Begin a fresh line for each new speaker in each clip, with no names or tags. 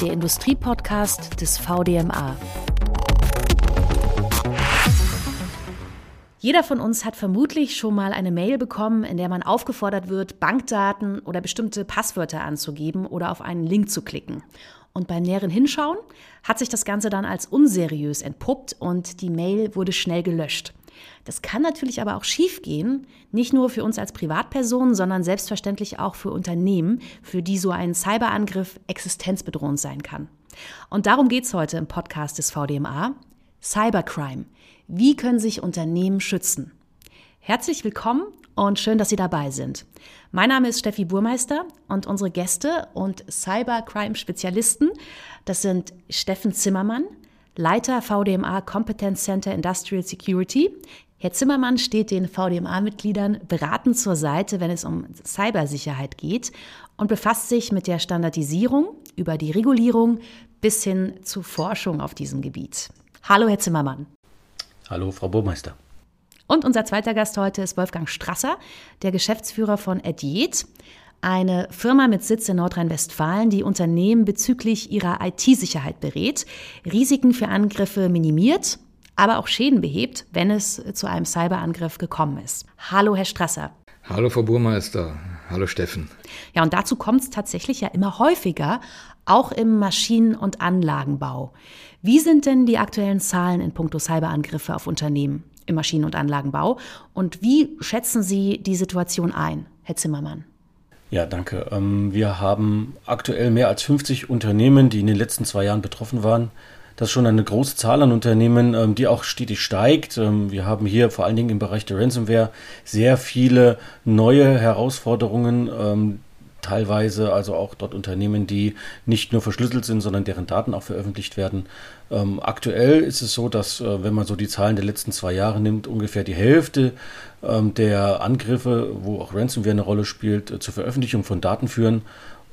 der Industriepodcast des VDMA. Jeder von uns hat vermutlich schon mal eine Mail bekommen, in der man aufgefordert wird, Bankdaten oder bestimmte Passwörter anzugeben oder auf einen Link zu klicken. Und beim näheren Hinschauen hat sich das Ganze dann als unseriös entpuppt und die Mail wurde schnell gelöscht. Das kann natürlich aber auch schiefgehen, nicht nur für uns als Privatpersonen, sondern selbstverständlich auch für Unternehmen, für die so ein Cyberangriff existenzbedrohend sein kann. Und darum geht es heute im Podcast des VDMA. Cybercrime. Wie können sich Unternehmen schützen? Herzlich willkommen und schön, dass Sie dabei sind. Mein Name ist Steffi Burmeister und unsere Gäste und Cybercrime-Spezialisten, das sind Steffen Zimmermann, Leiter VDMA Competence Center Industrial Security. Herr Zimmermann steht den VDMA-Mitgliedern beratend zur Seite, wenn es um Cybersicherheit geht und befasst sich mit der Standardisierung über die Regulierung bis hin zu Forschung auf diesem Gebiet. Hallo, Herr Zimmermann.
Hallo, Frau Burmeister.
Und unser zweiter Gast heute ist Wolfgang Strasser, der Geschäftsführer von Ediet, eine Firma mit Sitz in Nordrhein-Westfalen, die Unternehmen bezüglich ihrer IT-Sicherheit berät, Risiken für Angriffe minimiert, aber auch Schäden behebt, wenn es zu einem Cyberangriff gekommen ist. Hallo, Herr Strasser.
Hallo, Frau Burmeister. Hallo, Steffen.
Ja, und dazu kommt es tatsächlich ja immer häufiger, auch im Maschinen- und Anlagenbau. Wie sind denn die aktuellen Zahlen in puncto Cyberangriffe auf Unternehmen im Maschinen- und Anlagenbau? Und wie schätzen Sie die Situation ein, Herr Zimmermann?
Ja, danke. Ähm, wir haben aktuell mehr als 50 Unternehmen, die in den letzten zwei Jahren betroffen waren. Das ist schon eine große Zahl an Unternehmen, ähm, die auch stetig steigt. Ähm, wir haben hier vor allen Dingen im Bereich der Ransomware sehr viele neue Herausforderungen, teilweise also auch dort Unternehmen, die nicht nur verschlüsselt sind, sondern deren Daten auch veröffentlicht werden. Ähm, aktuell ist es so, dass, äh, wenn man so die Zahlen der letzten zwei Jahre nimmt, ungefähr die Hälfte ähm, der Angriffe, wo auch Ransomware eine Rolle spielt, äh, zur Veröffentlichung von Daten führen.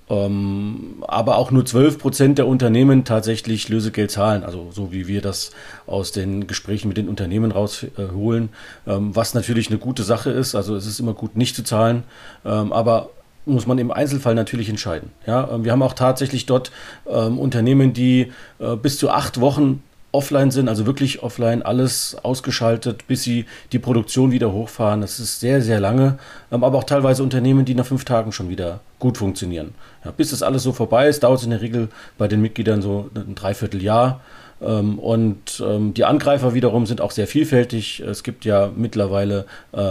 Ähm, aber auch nur 12 Prozent der Unternehmen tatsächlich Lösegeld zahlen, also so wie wir das aus den Gesprächen mit den Unternehmen rausholen, ähm, was natürlich eine gute Sache ist. Also es ist immer gut, nicht zu zahlen, ähm, aber muss man im Einzelfall natürlich entscheiden. Ja, ähm, wir haben auch tatsächlich dort ähm, Unternehmen, die äh, bis zu acht Wochen offline sind, also wirklich offline, alles ausgeschaltet, bis sie die Produktion wieder hochfahren. Das ist sehr, sehr lange. Ähm, aber auch teilweise Unternehmen, die nach fünf Tagen schon wieder gut funktionieren. Ja, bis das alles so vorbei ist, dauert es in der Regel bei den Mitgliedern so ein Dreivierteljahr. Ähm, und die Angreifer wiederum sind auch sehr vielfältig. Es gibt ja mittlerweile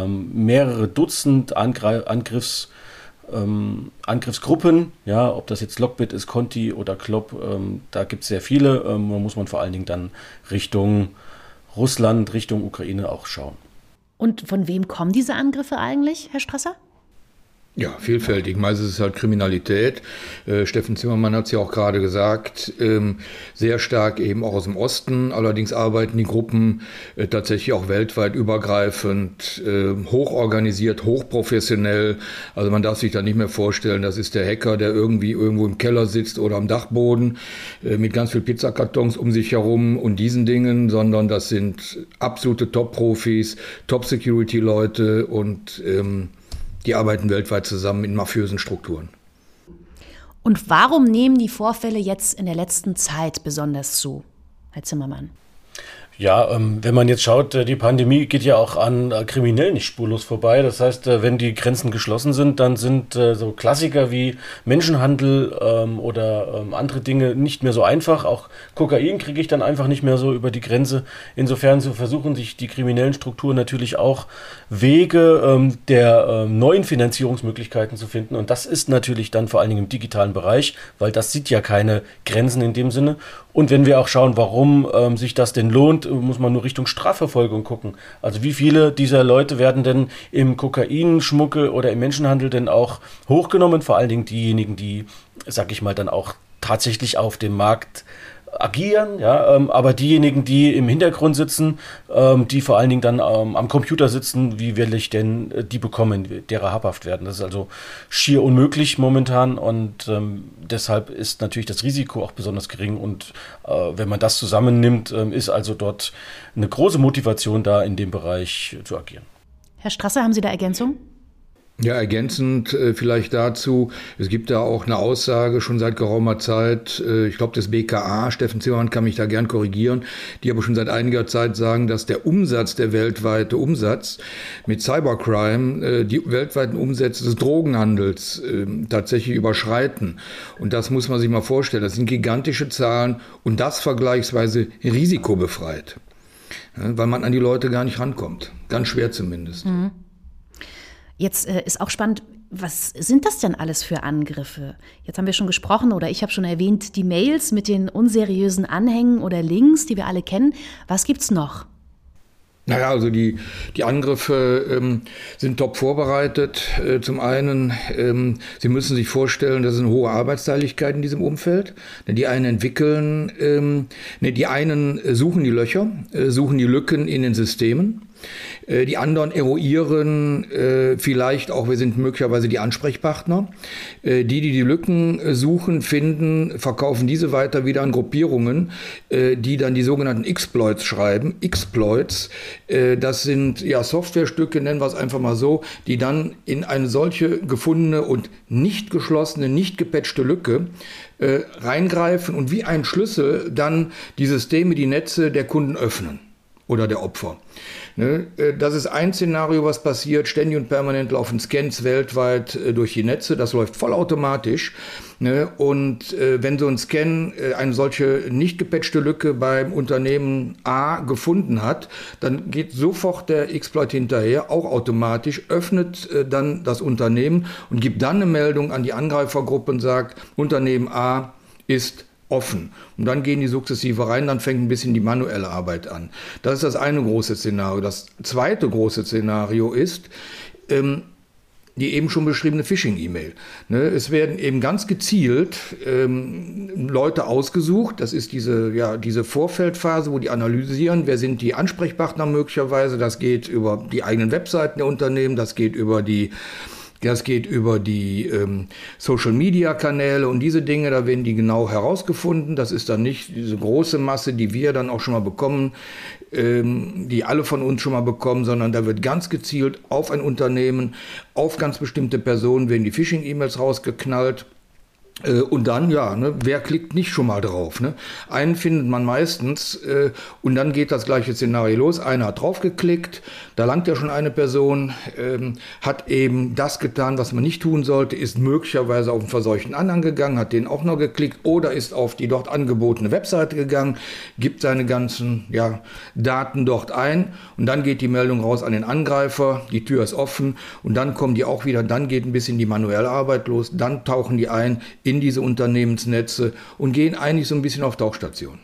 mehrere Dutzend Angr Angriffs- ähm, Angriffsgruppen, ja, ob das jetzt Lockbit ist, Conti oder Klopp, ähm, da gibt es sehr viele. Ähm, da muss man vor allen Dingen dann Richtung Russland, Richtung Ukraine auch schauen.
Und von wem kommen diese Angriffe eigentlich, Herr Strasser?
Ja, vielfältig. Meistens ist es halt Kriminalität. Äh, Steffen Zimmermann hat es ja auch gerade gesagt, ähm, sehr stark eben auch aus dem Osten. Allerdings arbeiten die Gruppen äh, tatsächlich auch weltweit übergreifend, äh, hochorganisiert, hochprofessionell. Also man darf sich da nicht mehr vorstellen, das ist der Hacker, der irgendwie irgendwo im Keller sitzt oder am Dachboden äh, mit ganz viel Pizzakartons um sich herum und diesen Dingen, sondern das sind absolute Top-Profis, Top-Security-Leute und ähm, die arbeiten weltweit zusammen in mafiösen Strukturen.
Und warum nehmen die Vorfälle jetzt in der letzten Zeit besonders zu, Herr Zimmermann?
Ja, ähm, wenn man jetzt schaut, äh, die Pandemie geht ja auch an äh, Kriminellen nicht spurlos vorbei. Das heißt, äh, wenn die Grenzen geschlossen sind, dann sind äh, so Klassiker wie Menschenhandel ähm, oder ähm, andere Dinge nicht mehr so einfach. Auch Kokain kriege ich dann einfach nicht mehr so über die Grenze. Insofern so versuchen sich die kriminellen Strukturen natürlich auch Wege ähm, der ähm, neuen Finanzierungsmöglichkeiten zu finden. Und das ist natürlich dann vor allen Dingen im digitalen Bereich, weil das sieht ja keine Grenzen in dem Sinne. Und wenn wir auch schauen, warum ähm, sich das denn lohnt, muss man nur Richtung Strafverfolgung gucken. Also wie viele dieser Leute werden denn im Kokainschmuggel oder im Menschenhandel denn auch hochgenommen? Vor allen Dingen diejenigen, die, sag ich mal, dann auch tatsächlich auf dem Markt agieren, ja, ähm, aber diejenigen, die im Hintergrund sitzen, ähm, die vor allen Dingen dann ähm, am Computer sitzen, wie will ich denn äh, die bekommen, derer habhaft werden? Das ist also schier unmöglich momentan und ähm, deshalb ist natürlich das Risiko auch besonders gering und äh, wenn man das zusammennimmt, ähm, ist also dort eine große Motivation da, in dem Bereich zu agieren.
Herr Strasser, haben Sie da Ergänzung?
Ja, ergänzend äh, vielleicht dazu, es gibt da auch eine Aussage schon seit geraumer Zeit, äh, ich glaube das BKA, Steffen Zimmermann kann mich da gern korrigieren, die aber schon seit einiger Zeit sagen, dass der Umsatz, der weltweite Umsatz mit Cybercrime, äh, die weltweiten Umsätze des Drogenhandels ähm, tatsächlich überschreiten. Und das muss man sich mal vorstellen, das sind gigantische Zahlen und das vergleichsweise risikobefreit, weil man an die Leute gar nicht rankommt, ganz schwer zumindest. Mhm.
Jetzt äh, ist auch spannend, was sind das denn alles für Angriffe? Jetzt haben wir schon gesprochen oder ich habe schon erwähnt, die Mails mit den unseriösen Anhängen oder Links, die wir alle kennen. Was gibt's noch?
Naja, also die, die Angriffe ähm, sind top vorbereitet. Äh, zum einen, ähm, Sie müssen sich vorstellen, das ist eine hohe Arbeitsteiligkeit in diesem Umfeld. Die einen entwickeln, ähm, ne, die einen suchen die Löcher, äh, suchen die Lücken in den Systemen. Äh, die anderen eruieren äh, vielleicht auch, wir sind möglicherweise die Ansprechpartner. Äh, die, die die Lücken suchen, finden, verkaufen diese weiter wieder an Gruppierungen, die dann die sogenannten Exploits schreiben. Exploits, das sind ja Softwarestücke, nennen wir es einfach mal so, die dann in eine solche gefundene und nicht geschlossene, nicht gepatchte Lücke reingreifen und wie ein Schlüssel dann die Systeme, die Netze der Kunden öffnen oder der Opfer. Ne? Äh, das ist ein Szenario, was passiert. Ständig und permanent laufen Scans weltweit äh, durch die Netze. Das läuft vollautomatisch. Ne? Und äh, wenn so ein Scan eine solche nicht gepatchte Lücke beim Unternehmen A gefunden hat, dann geht sofort der Exploit hinterher, auch automatisch, öffnet dann das Unternehmen und gibt dann eine Meldung an die Angreifergruppe und sagt, Unternehmen A ist offen. Und dann gehen die sukzessive rein, dann fängt ein bisschen die manuelle Arbeit an. Das ist das eine große Szenario. Das zweite große Szenario ist, ähm, die eben schon beschriebene Phishing-E-Mail. Ne, es werden eben ganz gezielt ähm, Leute ausgesucht. Das ist diese, ja, diese Vorfeldphase, wo die analysieren, wer sind die Ansprechpartner möglicherweise. Das geht über die eigenen Webseiten der Unternehmen, das geht über die das geht über die ähm, Social-Media-Kanäle und diese Dinge, da werden die genau herausgefunden. Das ist dann nicht diese große Masse, die wir dann auch schon mal bekommen, ähm, die alle von uns schon mal bekommen, sondern da wird ganz gezielt auf ein Unternehmen, auf ganz bestimmte Personen werden die Phishing-E-Mails rausgeknallt und dann, ja, ne, wer klickt nicht schon mal drauf? Ne? Einen findet man meistens äh, und dann geht das gleiche Szenario los. Einer hat draufgeklickt, da langt ja schon eine Person, ähm, hat eben das getan, was man nicht tun sollte, ist möglicherweise auf einen verseuchten Anhang gegangen, hat den auch noch geklickt oder ist auf die dort angebotene Webseite gegangen, gibt seine ganzen ja, Daten dort ein und dann geht die Meldung raus an den Angreifer, die Tür ist offen und dann kommen die auch wieder, dann geht ein bisschen die manuelle Arbeit los, dann tauchen die ein in diese Unternehmensnetze und gehen eigentlich so ein bisschen auf Tauchstation.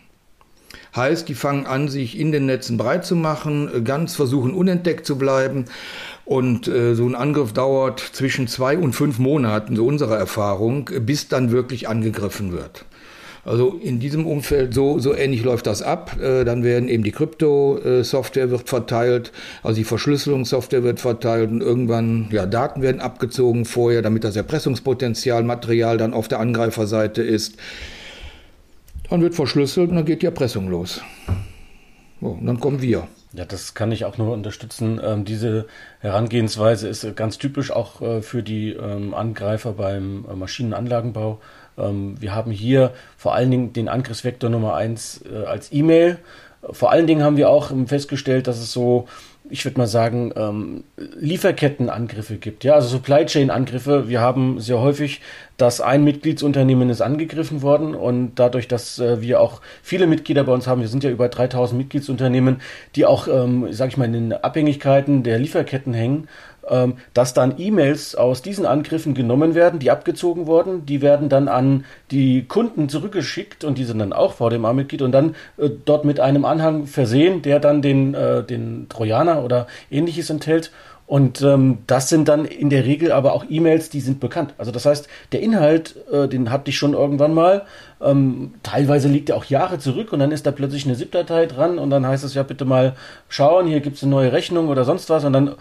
Heißt, die fangen an, sich in den Netzen breit zu machen, äh, ganz versuchen unentdeckt zu bleiben. Und äh, so ein Angriff dauert zwischen zwei und fünf Monaten, so unsere Erfahrung, bis dann wirklich angegriffen wird. Also in diesem Umfeld so, so ähnlich läuft das ab. Äh, dann werden eben die Krypto-Software wird verteilt, also die Verschlüsselungssoftware wird verteilt und irgendwann, ja, Daten werden abgezogen vorher, damit das Erpressungspotenzial, Material dann auf der Angreiferseite ist. Dann wird verschlüsselt und dann geht die Erpressung los. So, und dann kommen wir.
Ja, das kann ich auch nur unterstützen. Ähm, diese Herangehensweise ist ganz typisch auch äh, für die ähm, Angreifer beim äh, Maschinenanlagenbau. Ähm, wir haben hier vor allen Dingen den Angriffsvektor Nummer eins äh, als E-Mail. Vor allen Dingen haben wir auch festgestellt, dass es so ich würde mal sagen, ähm, Lieferkettenangriffe gibt. Ja, also Supply Chain Angriffe. Wir haben sehr häufig, dass ein Mitgliedsunternehmen ist angegriffen worden und dadurch, dass äh, wir auch viele Mitglieder bei uns haben, wir sind ja über 3000 Mitgliedsunternehmen, die auch, ähm, sage ich mal, in den Abhängigkeiten der Lieferketten hängen, ähm, dass dann E-Mails aus diesen Angriffen genommen werden, die abgezogen wurden, die werden dann an die Kunden zurückgeschickt und die sind dann auch VDMA-Mitglied und dann äh, dort mit einem Anhang versehen, der dann den, äh, den Trojaner oder ähnliches enthält. Und ähm, das sind dann in der Regel aber auch E-Mails, die sind bekannt. Also das heißt, der Inhalt, äh, den hatte ich schon irgendwann mal. Ähm, teilweise liegt er auch Jahre zurück und dann ist da plötzlich eine ZIP-Datei dran und dann heißt es ja bitte mal schauen, hier gibt es eine neue Rechnung oder sonst was und dann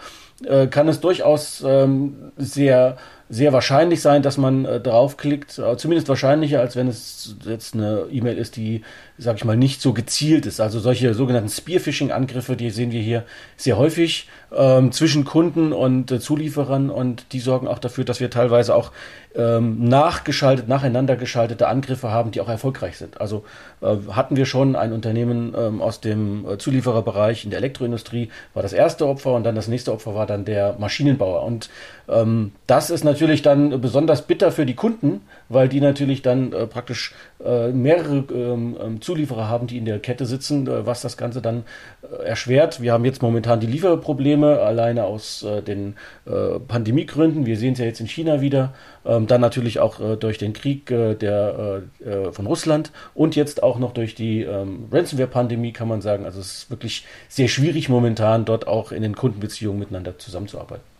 äh, kann es durchaus ähm, sehr sehr wahrscheinlich sein, dass man äh, draufklickt, äh, zumindest wahrscheinlicher, als wenn es jetzt eine E-Mail ist, die, sag ich mal, nicht so gezielt ist. Also solche sogenannten Spearphishing-Angriffe, die sehen wir hier sehr häufig ähm, zwischen Kunden und äh, Zulieferern und die sorgen auch dafür, dass wir teilweise auch ähm, nachgeschaltet, nacheinander geschaltete Angriffe haben, die auch erfolgreich sind. Also äh, hatten wir schon ein Unternehmen ähm, aus dem äh, Zuliefererbereich in der Elektroindustrie, war das erste Opfer und dann das nächste Opfer war dann der Maschinenbauer. Und ähm, das ist natürlich dann besonders bitter für die Kunden, weil die natürlich dann äh, praktisch äh, mehrere ähm, ähm, Zulieferer haben, die in der Kette sitzen, äh, was das Ganze dann äh, erschwert. Wir haben jetzt momentan die Lieferprobleme alleine aus äh, den äh, Pandemiegründen. Wir sehen es ja jetzt in China wieder. Ähm, dann natürlich auch durch den Krieg der, von Russland und jetzt auch noch durch die ähm, Ransomware-Pandemie kann man sagen. Also es ist wirklich sehr schwierig momentan dort auch in den Kundenbeziehungen miteinander zusammenzuarbeiten.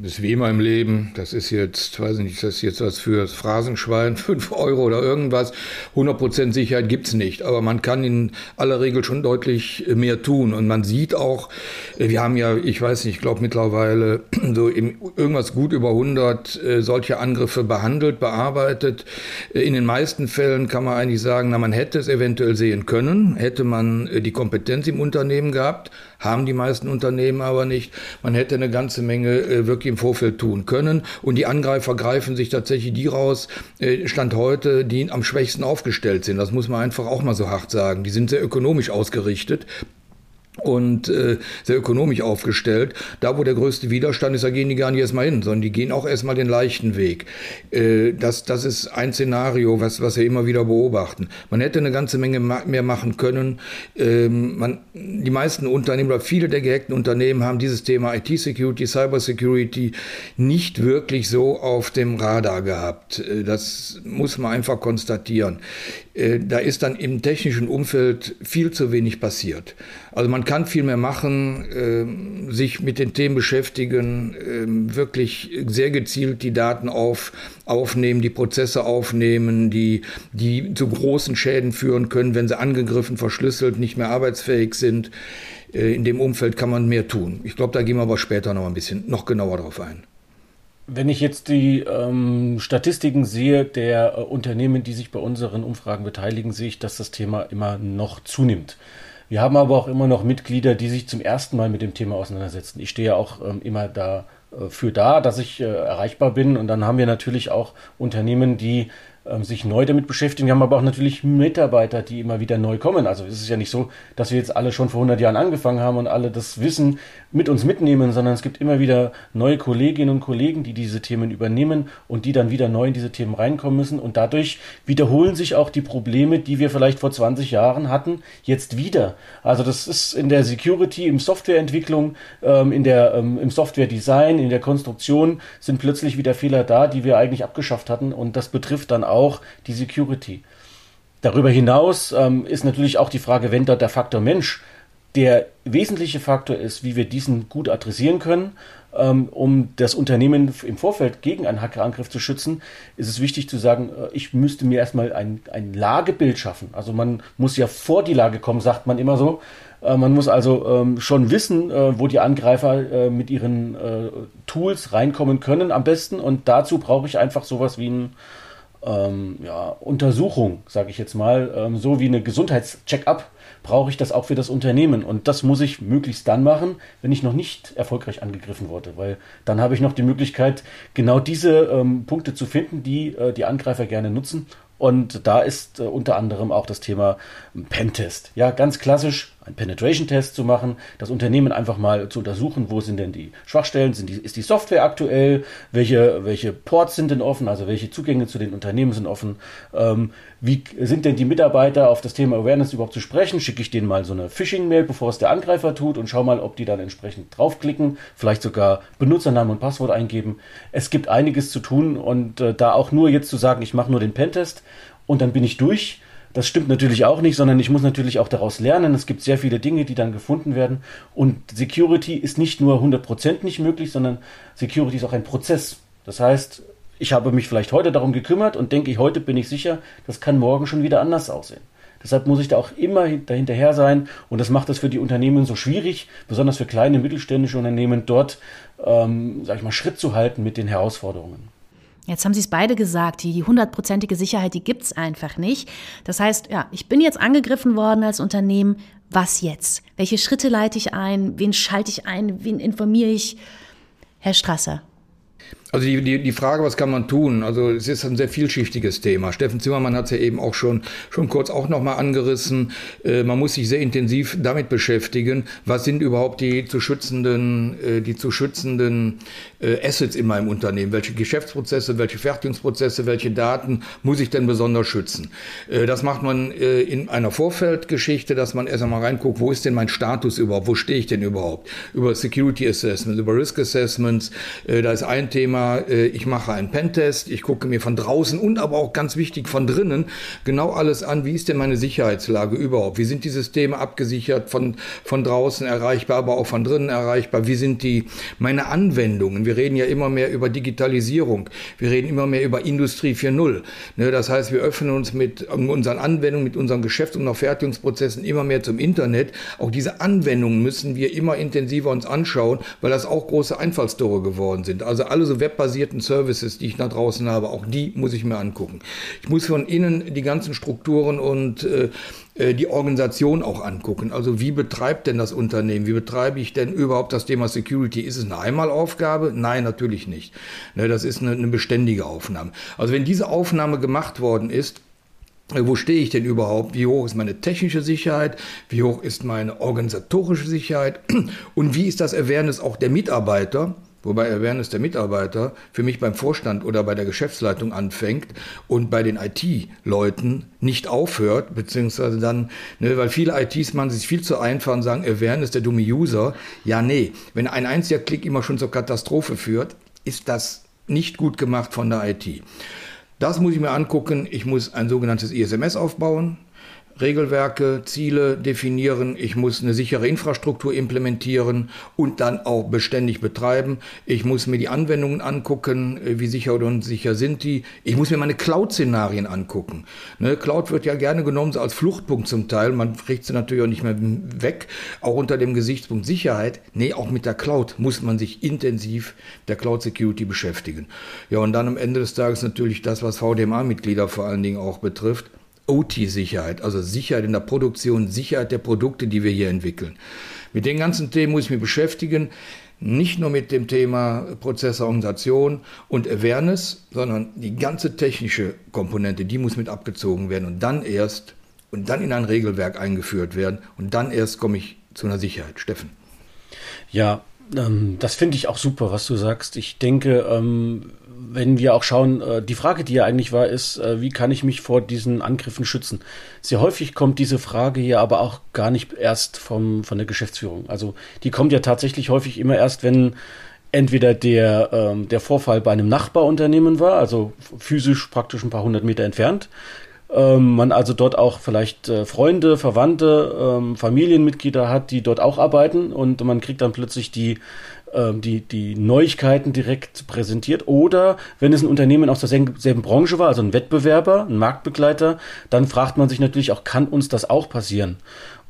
Das ist wie immer im Leben. Das ist jetzt, weiß ich nicht, das ist jetzt was fürs Phrasenschwein, 5 Euro oder irgendwas. 100% Sicherheit gibt's nicht. Aber man kann in aller Regel schon deutlich mehr tun. Und man sieht auch, wir haben ja, ich weiß nicht, ich glaube mittlerweile so irgendwas gut über 100 äh, solche Angriffe behandelt, bearbeitet. Äh, in den meisten Fällen kann man eigentlich sagen, na, man hätte es eventuell sehen können, hätte man äh, die Kompetenz im Unternehmen gehabt, haben die meisten Unternehmen aber nicht. Man hätte eine ganze Menge wirklich im Vorfeld tun können. Und die Angreifer greifen sich tatsächlich die raus, äh, Stand heute, die am schwächsten aufgestellt sind. Das muss man einfach auch mal so hart sagen. Die sind sehr ökonomisch ausgerichtet und äh, sehr ökonomisch aufgestellt. Da, wo der größte Widerstand ist, da gehen die gar nicht erstmal hin, sondern die gehen auch erstmal den leichten Weg. Äh, das, das ist ein Szenario, was, was wir immer wieder beobachten. Man hätte eine ganze Menge mehr machen können. Ähm, man, die meisten Unternehmen oder viele der gehackten Unternehmen haben dieses Thema IT-Security, Cyber-Security nicht wirklich so auf dem Radar gehabt. Äh, das muss man einfach konstatieren. Äh, da ist dann im technischen Umfeld viel zu wenig passiert. Also man kann viel mehr machen, äh, sich mit den Themen beschäftigen, äh, wirklich sehr gezielt die Daten auf, aufnehmen, die Prozesse aufnehmen, die, die zu großen Schäden führen können, wenn sie angegriffen, verschlüsselt, nicht mehr arbeitsfähig sind. Äh, in dem Umfeld kann man mehr tun. Ich glaube, da gehen wir aber später noch ein bisschen noch genauer drauf ein.
Wenn ich jetzt die ähm, Statistiken sehe der äh, Unternehmen, die sich bei unseren Umfragen beteiligen, sehe ich, dass das Thema immer noch zunimmt. Wir haben aber auch immer noch Mitglieder, die sich zum ersten Mal mit dem Thema auseinandersetzen. Ich stehe ja auch ähm, immer da äh, da, dass ich äh, erreichbar bin. Und dann haben wir natürlich auch Unternehmen, die sich neu damit beschäftigen. Wir haben aber auch natürlich Mitarbeiter, die immer wieder neu kommen. Also es ist ja nicht so, dass wir jetzt alle schon vor 100 Jahren angefangen haben und alle das Wissen mit uns mitnehmen, sondern es gibt immer wieder neue Kolleginnen und Kollegen, die diese Themen übernehmen und die dann wieder neu in diese Themen reinkommen müssen. Und dadurch wiederholen sich auch die Probleme, die wir vielleicht vor 20 Jahren hatten, jetzt wieder. Also das ist in der Security, im Softwareentwicklung, ähm, in der, ähm, im Softwaredesign, in der Konstruktion sind plötzlich wieder Fehler da, die wir eigentlich abgeschafft hatten. Und das betrifft dann auch auch die Security. Darüber hinaus ähm, ist natürlich auch die Frage, wenn dort der Faktor Mensch der wesentliche Faktor ist, wie wir diesen gut adressieren können, ähm, um das Unternehmen im Vorfeld gegen einen Hackerangriff zu schützen, ist es wichtig zu sagen, äh, ich müsste mir erstmal ein, ein Lagebild schaffen. Also man muss ja vor die Lage kommen, sagt man immer so. Äh, man muss also ähm, schon wissen, äh, wo die Angreifer äh, mit ihren äh, Tools reinkommen können am besten. Und dazu brauche ich einfach sowas wie ein ähm, ja, Untersuchung, sage ich jetzt mal, ähm, so wie eine Gesundheitscheck-up, brauche ich das auch für das Unternehmen. Und das muss ich möglichst dann machen, wenn ich noch nicht erfolgreich angegriffen wurde, weil dann habe ich noch die Möglichkeit, genau diese ähm, Punkte zu finden, die äh, die Angreifer gerne nutzen. Und da ist äh, unter anderem auch das Thema Pentest. Ja, ganz klassisch einen Penetration-Test zu machen, das Unternehmen einfach mal zu untersuchen, wo sind denn die Schwachstellen, sind die, ist die Software aktuell, welche, welche Ports sind denn offen, also welche Zugänge zu den Unternehmen sind offen, ähm, wie sind denn die Mitarbeiter auf das Thema Awareness überhaupt zu sprechen, schicke ich denen mal so eine Phishing-Mail, bevor es der Angreifer tut und schau mal, ob die dann entsprechend draufklicken, vielleicht sogar Benutzernamen und Passwort eingeben. Es gibt einiges zu tun und äh, da auch nur jetzt zu sagen, ich mache nur den Pentest und dann bin ich durch, das stimmt natürlich auch nicht, sondern ich muss natürlich auch daraus lernen. Es gibt sehr viele Dinge, die dann gefunden werden. Und Security ist nicht nur 100% nicht möglich, sondern Security ist auch ein Prozess. Das heißt, ich habe mich vielleicht heute darum gekümmert und denke ich, heute bin ich sicher, das kann morgen schon wieder anders aussehen. Deshalb muss ich da auch immer dahinterher sein und das macht es für die Unternehmen so schwierig, besonders für kleine mittelständische Unternehmen dort, ähm, sag ich mal, Schritt zu halten mit den Herausforderungen.
Jetzt haben Sie es beide gesagt, die hundertprozentige Sicherheit, die gibt es einfach nicht. Das heißt, ja, ich bin jetzt angegriffen worden als Unternehmen. Was jetzt? Welche Schritte leite ich ein? Wen schalte ich ein? Wen informiere ich? Herr Strasser.
Also die, die, die Frage, was kann man tun? Also es ist ein sehr vielschichtiges Thema. Steffen Zimmermann hat es ja eben auch schon, schon kurz auch nochmal angerissen. Äh, man muss sich sehr intensiv damit beschäftigen, was sind überhaupt die zu schützenden, äh, die zu schützenden äh, Assets in meinem Unternehmen? Welche Geschäftsprozesse, welche Fertigungsprozesse, welche Daten muss ich denn besonders schützen? Äh, das macht man äh, in einer Vorfeldgeschichte, dass man erst einmal reinguckt, wo ist denn mein Status überhaupt? Wo stehe ich denn überhaupt? Über Security Assessments, über Risk Assessments. Äh, da ist ein Thema, äh, ich mache einen Pentest, ich gucke mir von draußen und aber auch ganz wichtig von drinnen genau alles an, wie ist denn meine Sicherheitslage überhaupt? Wie sind die Systeme abgesichert, von, von draußen erreichbar, aber auch von drinnen erreichbar? Wie sind die meine Anwendungen? Wir reden ja immer mehr über Digitalisierung. Wir reden immer mehr über Industrie 4.0. Ne, das heißt, wir öffnen uns mit unseren Anwendungen, mit unseren Geschäfts- und auch Fertigungsprozessen immer mehr zum Internet. Auch diese Anwendungen müssen wir immer intensiver uns anschauen, weil das auch große Einfallstore geworden sind. Also alle Web webbasierten Services, die ich da draußen habe, auch die muss ich mir angucken. Ich muss von innen die ganzen Strukturen und äh, äh, die Organisation auch angucken. Also wie betreibt denn das Unternehmen? Wie betreibe ich denn überhaupt das Thema Security? Ist es eine Einmalaufgabe? Nein, natürlich nicht. Ne, das ist eine, eine beständige Aufnahme. Also wenn diese Aufnahme gemacht worden ist, äh, wo stehe ich denn überhaupt? Wie hoch ist meine technische Sicherheit? Wie hoch ist meine organisatorische Sicherheit? Und wie ist das Awareness auch der Mitarbeiter? Wobei Awareness der Mitarbeiter für mich beim Vorstand oder bei der Geschäftsleitung anfängt und bei den IT-Leuten nicht aufhört, beziehungsweise dann, ne, weil viele ITs machen sich viel zu einfach und sagen, Awareness der dumme User. Ja, nee, wenn ein einziger Klick immer schon zur Katastrophe führt, ist das nicht gut gemacht von der IT. Das muss ich mir angucken. Ich muss ein sogenanntes ISMS aufbauen. Regelwerke, Ziele definieren, ich muss eine sichere Infrastruktur implementieren und dann auch beständig betreiben. Ich muss mir die Anwendungen angucken, äh, wie sicher oder unsicher sind die. Ich muss mir meine Cloud-Szenarien angucken. Ne, Cloud wird ja gerne genommen als Fluchtpunkt zum Teil. Man kriegt sie natürlich auch nicht mehr weg, auch unter dem Gesichtspunkt Sicherheit. Nee, auch mit der Cloud muss man sich intensiv der Cloud Security beschäftigen. Ja, und dann am Ende des Tages natürlich das, was VDMA-Mitglieder vor allen Dingen auch betrifft. OT-Sicherheit, also Sicherheit in der Produktion, Sicherheit der Produkte, die wir hier entwickeln. Mit den ganzen Themen muss ich mich beschäftigen, nicht nur mit dem Thema Prozessorganisation und Awareness, sondern die ganze technische Komponente, die muss mit abgezogen werden und dann erst und dann in ein Regelwerk eingeführt werden und dann erst komme ich zu einer Sicherheit. Steffen.
Ja, ähm, das finde ich auch super, was du sagst. Ich denke, ähm, wenn wir auch schauen, äh, die Frage, die ja eigentlich war, ist, äh, wie kann ich mich vor diesen Angriffen schützen? Sehr häufig kommt diese Frage hier aber auch gar nicht erst vom, von der Geschäftsführung. Also die kommt ja tatsächlich häufig immer erst, wenn entweder der, ähm, der Vorfall bei einem Nachbarunternehmen war, also physisch praktisch ein paar hundert Meter entfernt, ähm, man also dort auch vielleicht äh, Freunde, Verwandte, ähm, Familienmitglieder hat, die dort auch arbeiten und man kriegt dann plötzlich die ähm, die, die Neuigkeiten direkt präsentiert. Oder wenn es ein Unternehmen aus derselben Branche war, also ein Wettbewerber, ein Marktbegleiter, dann fragt man sich natürlich auch, kann uns das auch passieren?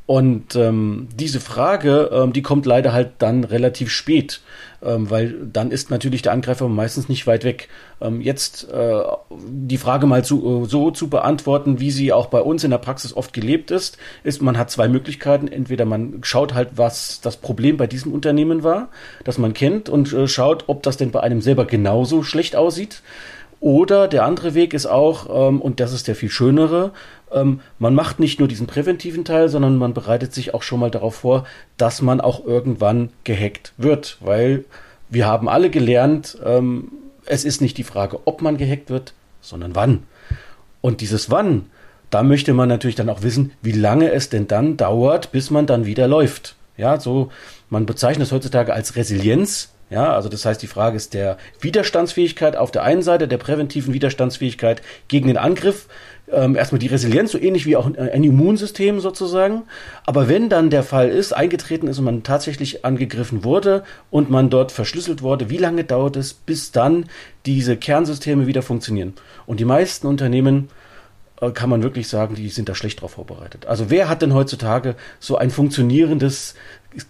Und ähm, diese Frage, ähm, die kommt leider halt dann relativ spät, ähm, weil dann ist natürlich der Angreifer meistens nicht weit weg. Ähm, jetzt äh, die Frage mal zu, äh, so zu beantworten, wie sie auch bei uns in der Praxis oft gelebt ist, ist, man hat zwei Möglichkeiten. Entweder man schaut halt, was das Problem bei diesem Unternehmen war, das man kennt, und äh, schaut, ob das denn bei einem selber genauso schlecht aussieht. Oder der andere Weg ist auch, ähm, und das ist der viel schönere, ähm, man macht nicht nur diesen präventiven Teil, sondern man bereitet sich auch schon mal darauf vor, dass man auch irgendwann gehackt wird. Weil wir haben alle gelernt, ähm, es ist nicht die Frage, ob man gehackt wird, sondern wann. Und dieses wann, da möchte man natürlich dann auch wissen, wie lange es denn dann dauert, bis man dann wieder läuft. Ja, so, man bezeichnet es heutzutage als Resilienz. Ja, also das heißt, die Frage ist der Widerstandsfähigkeit auf der einen Seite, der präventiven Widerstandsfähigkeit gegen den Angriff. Ähm, erstmal die Resilienz, so ähnlich wie auch ein Immunsystem sozusagen. Aber wenn dann der Fall ist, eingetreten ist und man tatsächlich angegriffen wurde und man dort verschlüsselt wurde, wie lange dauert es, bis dann diese Kernsysteme wieder funktionieren? Und die meisten Unternehmen äh, kann man wirklich sagen, die sind da schlecht drauf vorbereitet. Also wer hat denn heutzutage so ein funktionierendes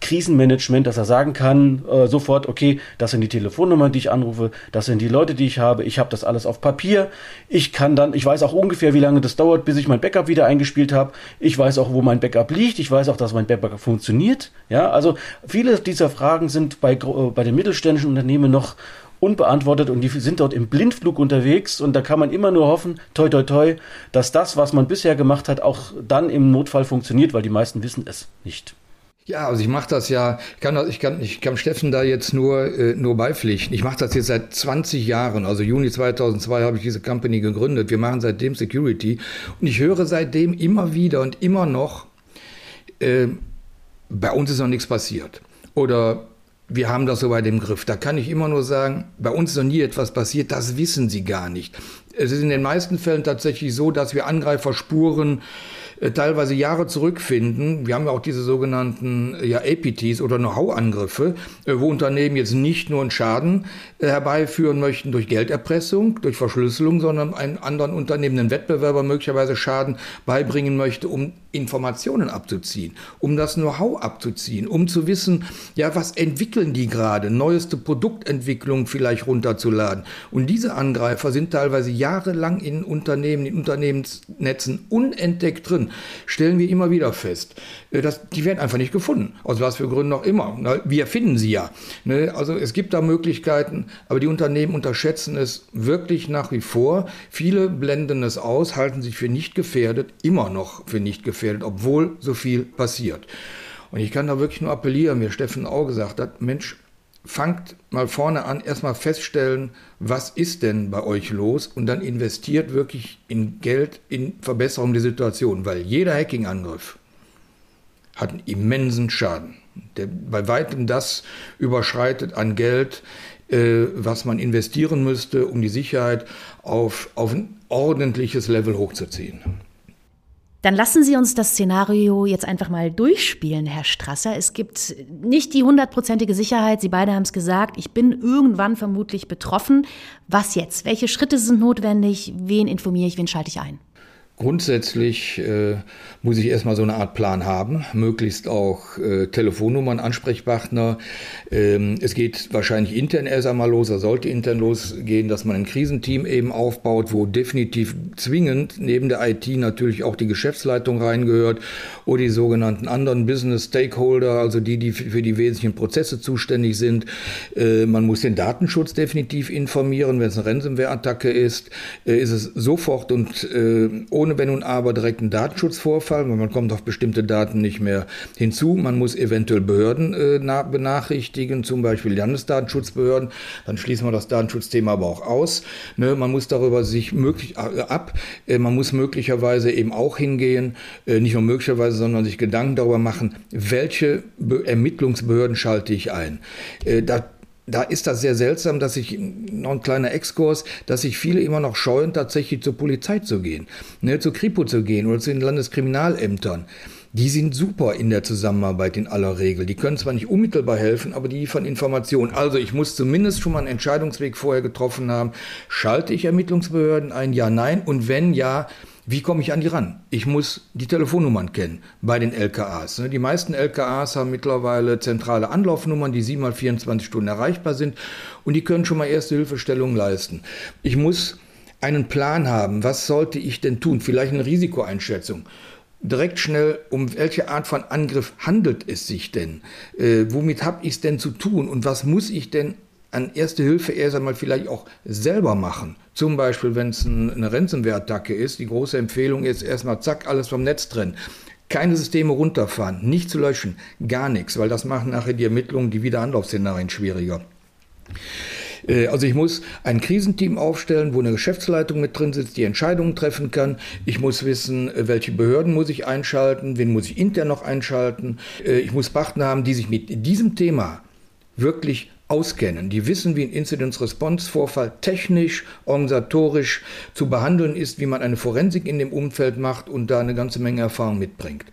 Krisenmanagement, dass er sagen kann, äh, sofort, okay, das sind die Telefonnummern, die ich anrufe, das sind die Leute, die ich habe, ich habe das alles auf Papier, ich kann dann, ich weiß auch ungefähr, wie lange das dauert, bis ich mein Backup wieder eingespielt habe, ich weiß auch, wo mein Backup liegt, ich weiß auch, dass mein Backup funktioniert, ja, also viele dieser Fragen sind bei, äh, bei den mittelständischen Unternehmen noch unbeantwortet und die sind dort im Blindflug unterwegs und da kann man immer nur hoffen, toi toi toi, dass das, was man bisher gemacht hat, auch dann im Notfall funktioniert, weil die meisten wissen es nicht.
Ja, also ich mache das ja, ich kann, ich kann, ich kann Steffen da jetzt nur, äh, nur beipflichten. Ich mache das jetzt seit 20 Jahren, also Juni 2002 habe ich diese Company gegründet. Wir machen seitdem Security und ich höre seitdem immer wieder und immer noch, äh, bei uns ist noch nichts passiert. Oder wir haben das soweit im Griff. Da kann ich immer nur sagen, bei uns ist noch nie etwas passiert, das wissen Sie gar nicht. Es ist in den meisten Fällen tatsächlich so, dass wir Angreiferspuren äh, teilweise Jahre zurückfinden. Wir haben ja auch diese sogenannten ja, APTs oder Know-how-Angriffe, äh, wo Unternehmen jetzt nicht nur einen Schaden äh, herbeiführen möchten durch Gelderpressung, durch Verschlüsselung, sondern einem anderen Unternehmen, einen Wettbewerber möglicherweise Schaden beibringen möchte, um Informationen abzuziehen, um das Know-how abzuziehen, um zu wissen, ja, was entwickeln die gerade, neueste Produktentwicklung vielleicht runterzuladen. Und diese Angreifer sind teilweise jahrelang in Unternehmen, in Unternehmensnetzen unentdeckt drin stellen wir immer wieder fest. Äh, dass, die werden einfach nicht gefunden. Aus was für Gründen auch immer. Wir finden sie ja. Ne? Also es gibt da Möglichkeiten, aber die Unternehmen unterschätzen es wirklich nach wie vor. Viele blenden es aus, halten sich für nicht gefährdet, immer noch für nicht gefährdet, obwohl so viel passiert. Und ich kann da wirklich nur appellieren, wie Steffen auch gesagt hat, Mensch, fangt mal vorne an, erstmal feststellen, was ist denn bei euch los und dann investiert wirklich in Geld, in Verbesserung der Situation, weil jeder Hacking-Angriff hat einen immensen Schaden, der bei weitem das überschreitet an Geld, äh, was man investieren müsste, um die Sicherheit auf, auf ein ordentliches Level hochzuziehen.
Dann lassen Sie uns das Szenario jetzt einfach mal durchspielen, Herr Strasser. Es gibt nicht die hundertprozentige Sicherheit. Sie beide haben es gesagt. Ich bin irgendwann vermutlich betroffen. Was jetzt? Welche Schritte sind notwendig? Wen informiere ich? Wen schalte ich ein?
Grundsätzlich äh, muss ich erstmal so eine Art Plan haben, möglichst auch äh, Telefonnummern, Ansprechpartner. Ähm, es geht wahrscheinlich intern erst einmal los, er sollte intern losgehen, dass man ein Krisenteam eben aufbaut, wo definitiv zwingend neben der IT natürlich auch die Geschäftsleitung reingehört oder die sogenannten anderen Business Stakeholder, also die, die für die wesentlichen Prozesse zuständig sind. Äh, man muss den Datenschutz definitiv informieren, wenn es eine Ransomware-Attacke ist, äh, ist es sofort und äh, ohne Wenn und Aber direkt ein Datenschutzvorfall, weil man kommt auf bestimmte Daten nicht mehr hinzu. Man muss eventuell Behörden äh, benachrichtigen, zum Beispiel Landesdatenschutzbehörden. Dann schließen wir das Datenschutzthema aber auch aus. Ne? Man muss darüber sich möglich äh, ab. Äh, man muss möglicherweise eben auch hingehen, äh, nicht nur möglicherweise, sondern sich Gedanken darüber machen, welche Be Ermittlungsbehörden schalte ich ein. Äh, da da ist das sehr seltsam, dass ich, noch ein kleiner Exkurs, dass sich viele immer noch scheuen, tatsächlich zur Polizei zu gehen, ne, zur Kripo zu gehen oder zu den Landeskriminalämtern. Die sind super in der Zusammenarbeit in aller Regel. Die können zwar nicht unmittelbar helfen, aber die liefern Informationen. Also ich muss zumindest schon mal einen Entscheidungsweg vorher getroffen haben. Schalte ich Ermittlungsbehörden ein? Ja, nein. Und wenn ja, wie komme ich an die ran? Ich muss die Telefonnummern kennen bei den LKAs. Ne? Die meisten LKAs haben mittlerweile zentrale Anlaufnummern, die siebenmal 24 Stunden erreichbar sind und die können schon mal erste Hilfestellungen leisten. Ich muss einen Plan haben, was sollte ich denn tun? Vielleicht eine Risikoeinschätzung direkt schnell, um welche Art von Angriff handelt es sich denn? Äh, womit habe ich es denn zu tun und was muss ich denn an Erste Hilfe erst einmal vielleicht auch selber machen? Zum Beispiel, wenn es ein, eine Ransomware-Attacke ist, die große Empfehlung ist erstmal zack, alles vom Netz trennen. Keine Systeme runterfahren, nicht zu löschen, gar nichts, weil das machen nachher die Ermittlungen, die Wiederanlaufszenarien schwieriger. Äh, also ich muss ein Krisenteam aufstellen, wo eine Geschäftsleitung mit drin sitzt, die Entscheidungen treffen kann. Ich muss wissen, welche Behörden muss ich einschalten, wen muss ich intern noch einschalten. Äh, ich muss Partner haben, die sich mit diesem Thema wirklich auskennen. Die wissen, wie ein Incidence-Response-Vorfall technisch, organisatorisch zu behandeln ist, wie man eine Forensik in dem Umfeld macht und da eine ganze Menge Erfahrung mitbringt.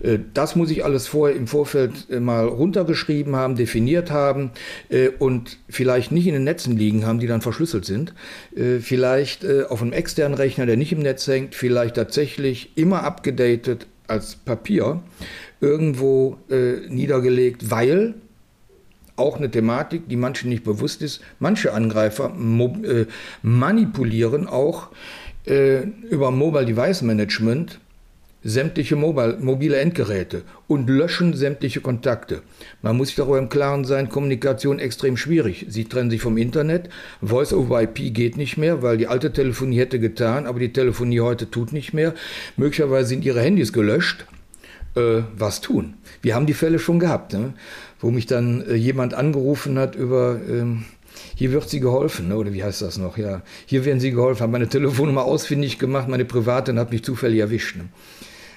Äh, das muss ich alles vorher im Vorfeld äh, mal runtergeschrieben haben, definiert haben äh, und vielleicht nicht in den Netzen liegen haben, die dann verschlüsselt sind. Vielleicht auf einem externen Rechner, der nicht im Netz hängt, vielleicht tatsächlich immer abgedatet als Papier irgendwo niedergelegt, weil auch eine Thematik, die manchen nicht bewusst ist. Manche Angreifer äh, manipulieren auch äh, über Mobile Device Management sämtliche mobile, mobile Endgeräte und löschen sämtliche Kontakte. Man muss sich darüber im Klaren sein, Kommunikation extrem schwierig. Sie trennen sich vom Internet, Voice over IP geht nicht mehr, weil die alte Telefonie hätte getan, aber die Telefonie heute tut nicht mehr. Möglicherweise sind ihre Handys gelöscht. Äh, was tun? Wir haben die Fälle schon gehabt. Ne? wo mich dann äh, jemand angerufen hat über, ähm, hier wird sie geholfen, ne? oder wie heißt das noch? Ja, hier werden sie geholfen, habe meine Telefonnummer ausfindig gemacht, meine private und hat mich zufällig erwischt. Ne?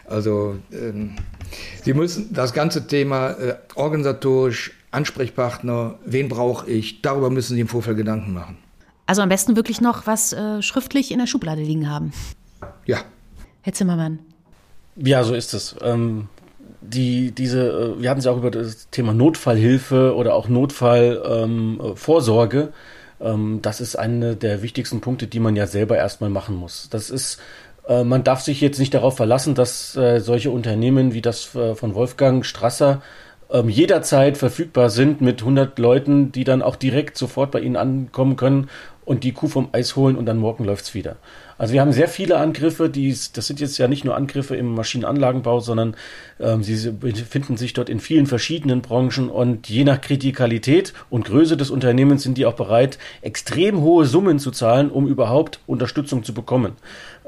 Also ähm, Sie müssen das ganze Thema äh, organisatorisch, Ansprechpartner, wen brauche ich, darüber müssen Sie im Vorfeld Gedanken machen.
Also am besten wirklich noch was äh, schriftlich in der Schublade liegen haben.
Ja.
Herr Zimmermann.
Ja, so ist es. Ähm, die, diese, äh, wir hatten es auch über das Thema Notfallhilfe oder auch Notfallvorsorge. Ähm, ähm, das ist einer der wichtigsten Punkte, die man ja selber erstmal machen muss. Das ist, äh, man darf sich jetzt nicht darauf verlassen, dass äh, solche Unternehmen wie das äh, von Wolfgang Strasser ähm, jederzeit verfügbar sind mit 100 Leuten, die dann auch direkt sofort bei Ihnen ankommen können und die Kuh vom Eis holen und dann morgen läuft's wieder. Also wir haben sehr viele Angriffe, die, das sind jetzt ja nicht nur Angriffe im Maschinenanlagenbau, sondern ähm, sie befinden sich dort in vielen verschiedenen Branchen und je nach Kritikalität und Größe des Unternehmens sind die auch bereit, extrem hohe Summen zu zahlen, um überhaupt Unterstützung zu bekommen.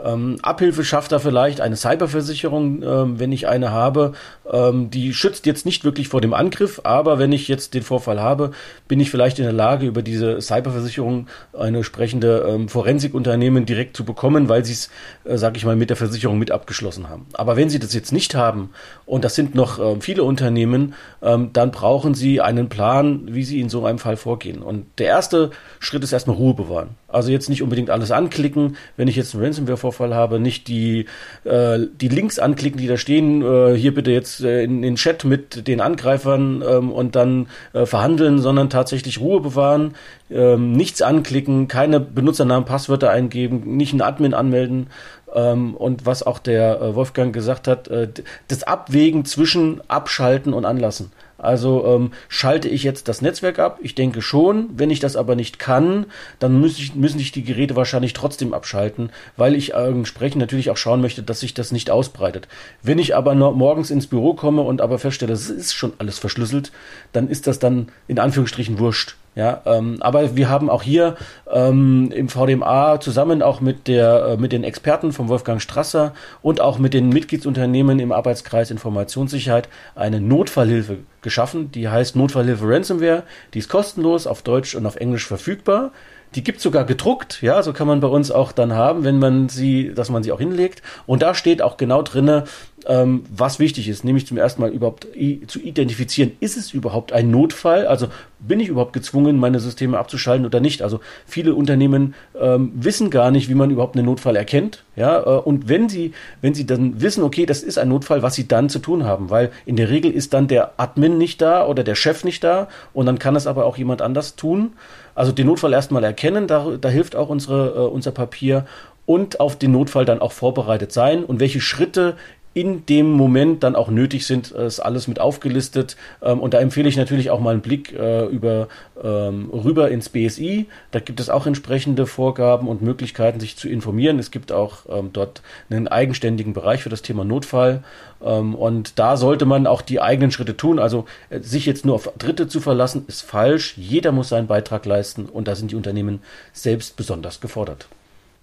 Ähm, Abhilfe schafft da vielleicht eine Cyberversicherung, ähm, wenn ich eine habe. Ähm, die schützt jetzt nicht wirklich vor dem Angriff, aber wenn ich jetzt den Vorfall habe, bin ich vielleicht in der Lage, über diese Cyberversicherung eine entsprechende ähm, Forensikunternehmen direkt zu bekommen, weil sie es, äh, sage ich mal, mit der Versicherung mit abgeschlossen haben. Aber wenn sie das jetzt nicht haben, und das sind noch äh, viele Unternehmen, ähm, dann brauchen sie einen Plan, wie sie in so einem Fall vorgehen. Und der erste Schritt ist erstmal Ruhe bewahren. Also jetzt nicht unbedingt alles anklicken, wenn ich jetzt einen Ransomware-Vorfall habe, nicht die, äh, die Links anklicken, die da stehen, äh, hier bitte jetzt äh, in den Chat mit den Angreifern ähm, und dann äh, verhandeln, sondern tatsächlich Ruhe bewahren, ähm, nichts anklicken, keine Benutzernamen, Passwörter eingeben, nicht einen Admin anmelden, ähm, und was auch der äh, Wolfgang gesagt hat, äh, das Abwägen zwischen Abschalten und Anlassen. Also ähm, schalte ich jetzt das Netzwerk ab? Ich denke schon. Wenn ich das aber nicht kann, dann muss ich, müssen sich die Geräte wahrscheinlich trotzdem abschalten, weil ich äh, entsprechend natürlich auch schauen möchte, dass sich das nicht ausbreitet. Wenn ich aber morgens ins Büro komme und aber feststelle, es ist schon alles verschlüsselt, dann ist das dann in Anführungsstrichen wurscht. Ja, ähm, aber wir haben auch hier ähm, im VDMA zusammen auch mit der äh, mit den Experten von Wolfgang Strasser und auch mit den Mitgliedsunternehmen im Arbeitskreis Informationssicherheit eine Notfallhilfe geschaffen. Die heißt Notfallhilfe Ransomware. Die ist kostenlos auf Deutsch und auf Englisch verfügbar. Die gibt sogar gedruckt, ja, so kann man bei uns auch dann haben, wenn man sie, dass man sie auch hinlegt. Und da steht auch genau drinne, ähm, was wichtig ist, nämlich zum ersten Mal überhaupt zu identifizieren, ist es überhaupt ein Notfall? Also bin ich überhaupt gezwungen, meine Systeme abzuschalten oder nicht? Also viele Unternehmen ähm, wissen gar nicht, wie man überhaupt einen Notfall erkennt. Ja, äh, und wenn sie, wenn sie dann wissen, okay, das ist ein Notfall, was sie dann zu tun haben, weil in der Regel ist dann der Admin nicht da oder der Chef nicht da und dann kann es aber auch jemand anders tun. Also den Notfall erstmal erkennen, da, da hilft auch unsere, äh, unser Papier. Und auf den Notfall dann auch vorbereitet sein. Und welche Schritte in dem Moment dann auch nötig sind, ist alles mit aufgelistet. Ähm, und da empfehle ich natürlich auch mal einen Blick äh, über, ähm, rüber ins BSI. Da gibt es auch entsprechende Vorgaben und Möglichkeiten, sich zu informieren. Es gibt auch ähm, dort einen eigenständigen Bereich für das Thema Notfall. und da sollte man auch die eigenen Schritte tun. Also äh, sich jetzt nur auf Dritte zu verlassen, ist falsch. Jeder muss seinen Beitrag leisten und da sind die Unternehmen selbst besonders gefordert.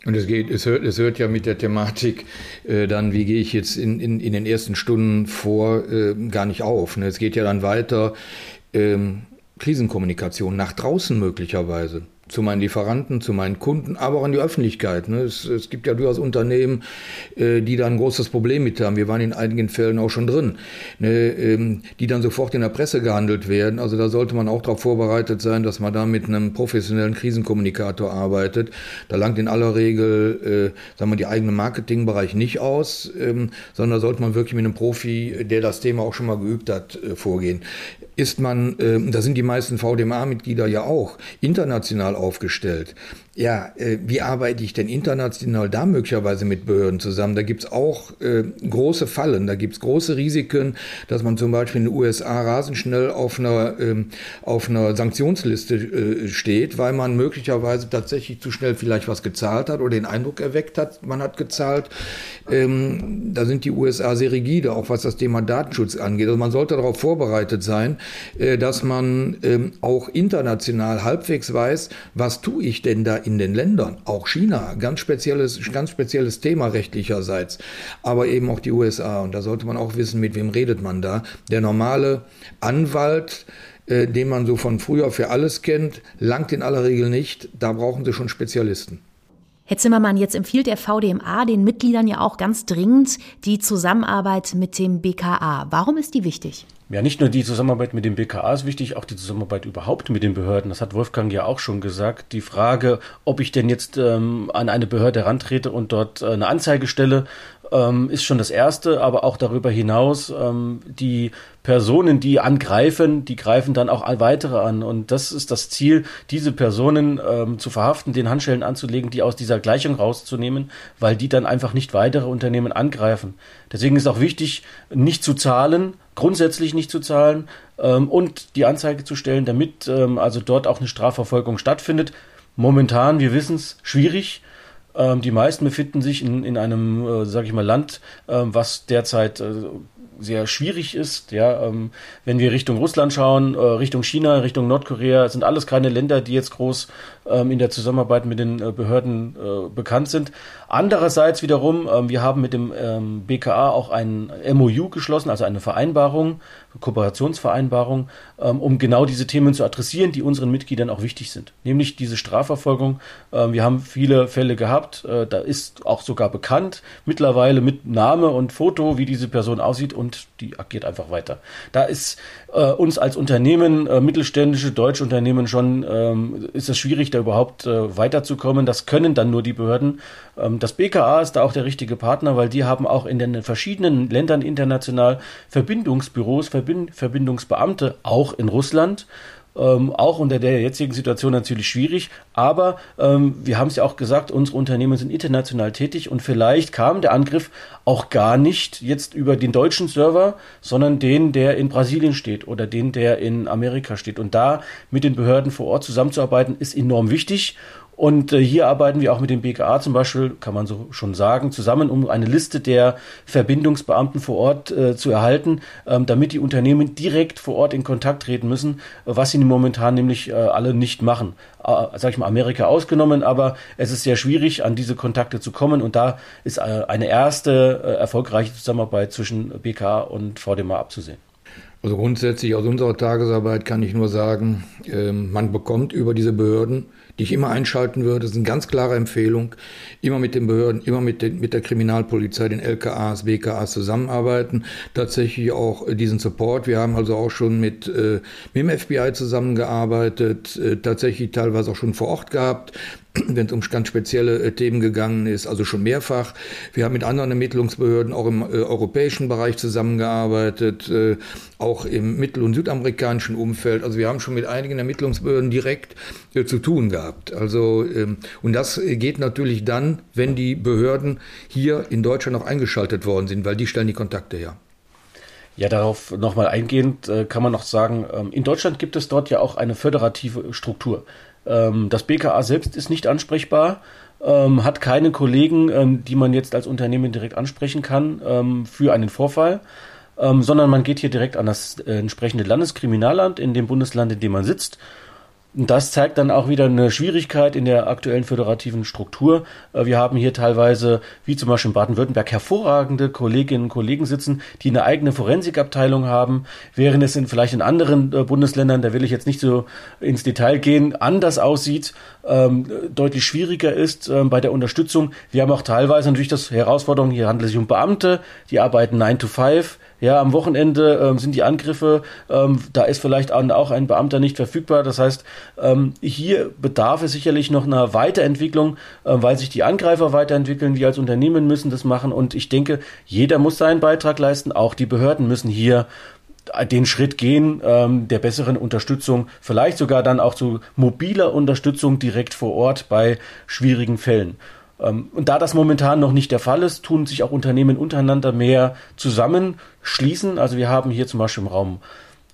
Und es geht, es hört, es hört ja mit der Thematik äh, dann, wie gehe ich jetzt in, in, in den ersten Stunden vor, äh, gar nicht auf. Ne? Es geht ja dann weiter, ähm, Krisenkommunikation nach draußen möglicherweise. Zu meinen Lieferanten, zu meinen Kunden, aber auch an die Öffentlichkeit. Ne? Es, es, gibt ja durchaus Unternehmen, äh, die da ein großes Problem mit haben. Wir waren in einigen Fällen auch schon drin, ne? ähm, die dann sofort in der Presse gehandelt werden. Also da sollte man auch darauf vorbereitet sein, dass man da mit einem professionellen Krisenkommunikator arbeitet. Da langt in aller Regel, äh, sagen wir, die eigene Marketingbereich nicht aus, ähm, sondern da sollte man wirklich mit einem Profi, der das Thema auch schon mal geübt hat, äh, vorgehen. Ist man, äh, da sind die meisten VDMA-Mitglieder ja auch international aufgestellt ja, äh, wie arbeite ich denn international da möglicherweise mit Behörden zusammen? Da gibt's auch äh, große Fallen, da gibt's große Risiken, dass man zum Beispiel in den USA rasend schnell auf einer, ähm, auf einer Sanktionsliste äh, steht, weil man möglicherweise tatsächlich zu schnell vielleicht was gezahlt hat oder den Eindruck erweckt hat, man hat gezahlt. Ähm, da sind die USA sehr rigide, auch was das Thema Datenschutz angeht. Also man sollte darauf vorbereitet sein, äh, dass man ähm, auch international halbwegs weiß, was tue ich denn da in den Ländern, auch China, ganz spezielles, ganz spezielles Thema rechtlicherseits, aber eben auch die USA. Und da sollte man auch wissen, mit wem redet man da. Der normale Anwalt, äh, den man so von früher für alles kennt, langt in aller Regel nicht. Da brauchen sie schon Spezialisten.
Herr Zimmermann, jetzt empfiehlt der VDMA den Mitgliedern ja auch ganz dringend die Zusammenarbeit mit dem BKA. Warum ist die wichtig?
Ja, nicht nur die Zusammenarbeit mit dem BKA ist wichtig, auch die Zusammenarbeit überhaupt mit den Behörden. Das hat Wolfgang ja auch schon gesagt. Die Frage, ob ich denn jetzt ähm, an eine Behörde herantrete und dort äh, eine Anzeige stelle, ähm, ist schon das Erste, aber auch darüber hinaus ähm, die Personen, die angreifen, die greifen dann auch weitere an. Und das ist das Ziel, diese Personen ähm, zu verhaften, den Handschellen anzulegen, die aus dieser Gleichung rauszunehmen, weil die dann einfach nicht weitere Unternehmen angreifen. Deswegen ist auch wichtig, nicht zu zahlen, grundsätzlich nicht zu zahlen ähm, und die Anzeige zu stellen, damit ähm, also dort auch eine Strafverfolgung stattfindet. Momentan, wir wissen es, schwierig. Ähm, die meisten befinden sich in, in einem, äh, sage ich mal, Land, äh, was derzeit äh, sehr schwierig ist. Ja, ähm, wenn wir Richtung Russland schauen, äh, Richtung China, Richtung Nordkorea, sind alles keine Länder, die jetzt groß ähm, in der Zusammenarbeit mit den äh, Behörden äh, bekannt sind. Andererseits wiederum, ähm, wir haben mit dem ähm, BKA auch ein MOU geschlossen, also eine Vereinbarung, Kooperationsvereinbarung, ähm, um genau diese Themen zu adressieren, die unseren Mitgliedern auch wichtig sind. Nämlich diese Strafverfolgung. Ähm, wir haben viele Fälle gehabt, äh, da ist auch sogar bekannt mittlerweile mit Name und Foto, wie diese Person aussieht und die agiert einfach weiter. Da ist äh, uns als Unternehmen, äh, mittelständische deutsche Unternehmen schon, ähm, ist es schwierig, da überhaupt äh, weiterzukommen. Das können dann nur die Behörden. Ähm, das BKA ist da auch der richtige Partner, weil die haben auch in den verschiedenen Ländern international Verbindungsbüros, Verbind Verbindungsbeamte, auch in Russland ähm, auch unter der jetzigen Situation natürlich schwierig. Aber ähm, wir haben es ja auch gesagt, unsere Unternehmen sind international tätig und vielleicht kam der Angriff auch gar nicht jetzt über den deutschen Server, sondern den, der in Brasilien steht oder den, der in Amerika steht. Und da mit den Behörden vor Ort zusammenzuarbeiten, ist enorm wichtig. Und äh, hier arbeiten wir auch mit dem BKA zum Beispiel, kann man so schon sagen, zusammen, um eine Liste der Verbindungsbeamten vor Ort äh, zu erhalten, ähm, damit die Unternehmen direkt vor Ort in Kontakt treten müssen, was sie momentan nämlich äh, alle nicht machen. Äh, sag ich mal, Amerika ausgenommen, aber es ist sehr schwierig, an diese Kontakte zu kommen. Und da ist äh, eine erste äh, erfolgreiche Zusammenarbeit zwischen BKA und VDMA abzusehen.
Also grundsätzlich aus unserer Tagesarbeit kann ich nur sagen, ähm, man bekommt über diese Behörden die ich immer einschalten würde. Das ist eine ganz klare Empfehlung. Immer mit den Behörden, immer mit, den, mit der Kriminalpolizei, den LKAs, BKAs zusammenarbeiten. Tatsächlich auch äh, diesen Support. Wir haben also auch schon mit, äh, mit dem FBI zusammengearbeitet, äh, tatsächlich teilweise auch schon vor Ort gehabt wenn es um ganz spezielle äh, Themen gegangen ist, also schon mehrfach. Wir haben mit anderen Ermittlungsbehörden auch im äh, europäischen Bereich zusammengearbeitet, äh, auch im mittel- und südamerikanischen Umfeld. Also wir haben schon mit einigen Ermittlungsbehörden direkt zu tun gehabt. Also ähm, und das geht natürlich dann, wenn die Behörden hier in Deutschland auch eingeschaltet worden sind, weil die stellen die Kontakte her.
Ja, darauf nochmal eingehend kann man noch sagen, ähm, in Deutschland gibt es dort ja auch eine föderative Struktur. Ähm, das BKA selbst ist nicht ansprechbar, ähm, hat keine Kollegen, ähm, die man jetzt als Unternehmen direkt ansprechen kann ähm, für einen Vorfall, ähm, sondern man geht hier direkt an das äh, entsprechende Landeskriminalamt in dem Bundesland, in dem man sitzt Und das zeigt dann auch wieder eine Schwierigkeit in der aktuellen föderativen Struktur. Äh, wir haben hier teilweise, wie zum Beispiel in Baden-Württemberg, hervorragende Kolleginnen und Kollegen sitzen, die eine eigene Forensikabteilung haben, während es in, vielleicht in anderen äh, Bundesländern, da will ich jetzt nicht so ins Detail gehen, anders aussieht, ähm, deutlich schwieriger ist ähm, bei der Unterstützung. Wir haben auch teilweise natürlich das Herausforderung, hier handelt es sich um Beamte, die arbeiten 9 to 5, ja, am Wochenende ähm, sind die Angriffe, ähm, da ist vielleicht auch ein Beamter nicht verfügbar. Das heißt, ähm, hier bedarf es sicherlich noch einer Weiterentwicklung, äh, weil sich die Angreifer weiterentwickeln. Wir als Unternehmen müssen das machen und ich denke, jeder muss seinen Beitrag leisten. Auch die Behörden müssen hier den Schritt gehen ähm, der besseren Unterstützung, vielleicht sogar dann auch zu mobiler Unterstützung direkt vor Ort bei schwierigen Fällen. Ähm, und da das momentan noch nicht der Fall ist, tun sich auch Unternehmen untereinander mehr zusammenschließen. Also wir haben hier zum Beispiel im Raum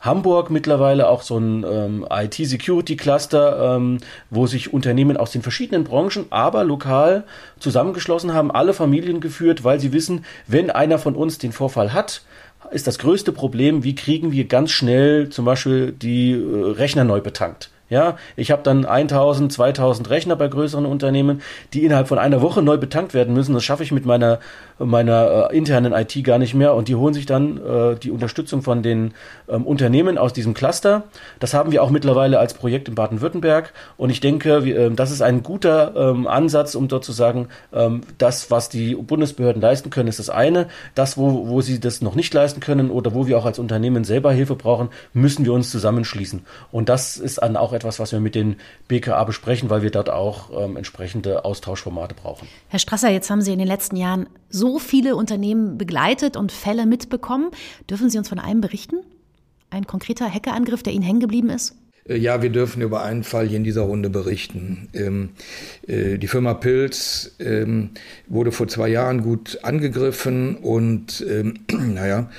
Hamburg mittlerweile auch so ein ähm, IT-Security-Cluster, ähm, wo sich Unternehmen aus den verschiedenen Branchen, aber lokal zusammengeschlossen haben, alle Familien geführt, weil sie wissen, wenn einer von uns den Vorfall hat, ist das größte Problem, wie kriegen wir ganz schnell zum Beispiel die äh, Rechner neu betankt. Ja, ich habe dann 1000, 2000 Rechner bei größeren Unternehmen, die innerhalb von einer Woche neu betankt werden müssen. Das schaffe ich mit meiner meiner äh, internen IT gar nicht mehr und die holen sich dann äh, die Unterstützung von den ähm, Unternehmen aus diesem Cluster. Das haben wir auch mittlerweile als Projekt in Baden-Württemberg und ich denke, wir, äh, das ist ein guter ähm, Ansatz, um dort zu sagen, ähm, das, was die Bundesbehörden leisten können, ist das eine. Das, wo, wo sie das noch nicht leisten können oder wo wir auch als Unternehmen selber Hilfe brauchen, müssen wir uns zusammenschließen. Und das ist dann auch etwas, was wir mit den BKA besprechen, weil wir dort auch ähm, entsprechende Austauschformate brauchen.
Herr Strasser, jetzt haben Sie in den letzten Jahren so viele Unternehmen begleitet und Fälle mitbekommen. Dürfen Sie uns von einem berichten? Ein konkreter Hackerangriff, der Ihnen hängen geblieben ist?
Äh, ja, wir dürfen über einen Fall hier in dieser Runde berichten. Ähm, äh, die Firma Pilz ähm, wurde vor zwei Jahren gut angegriffen und ähm, naja,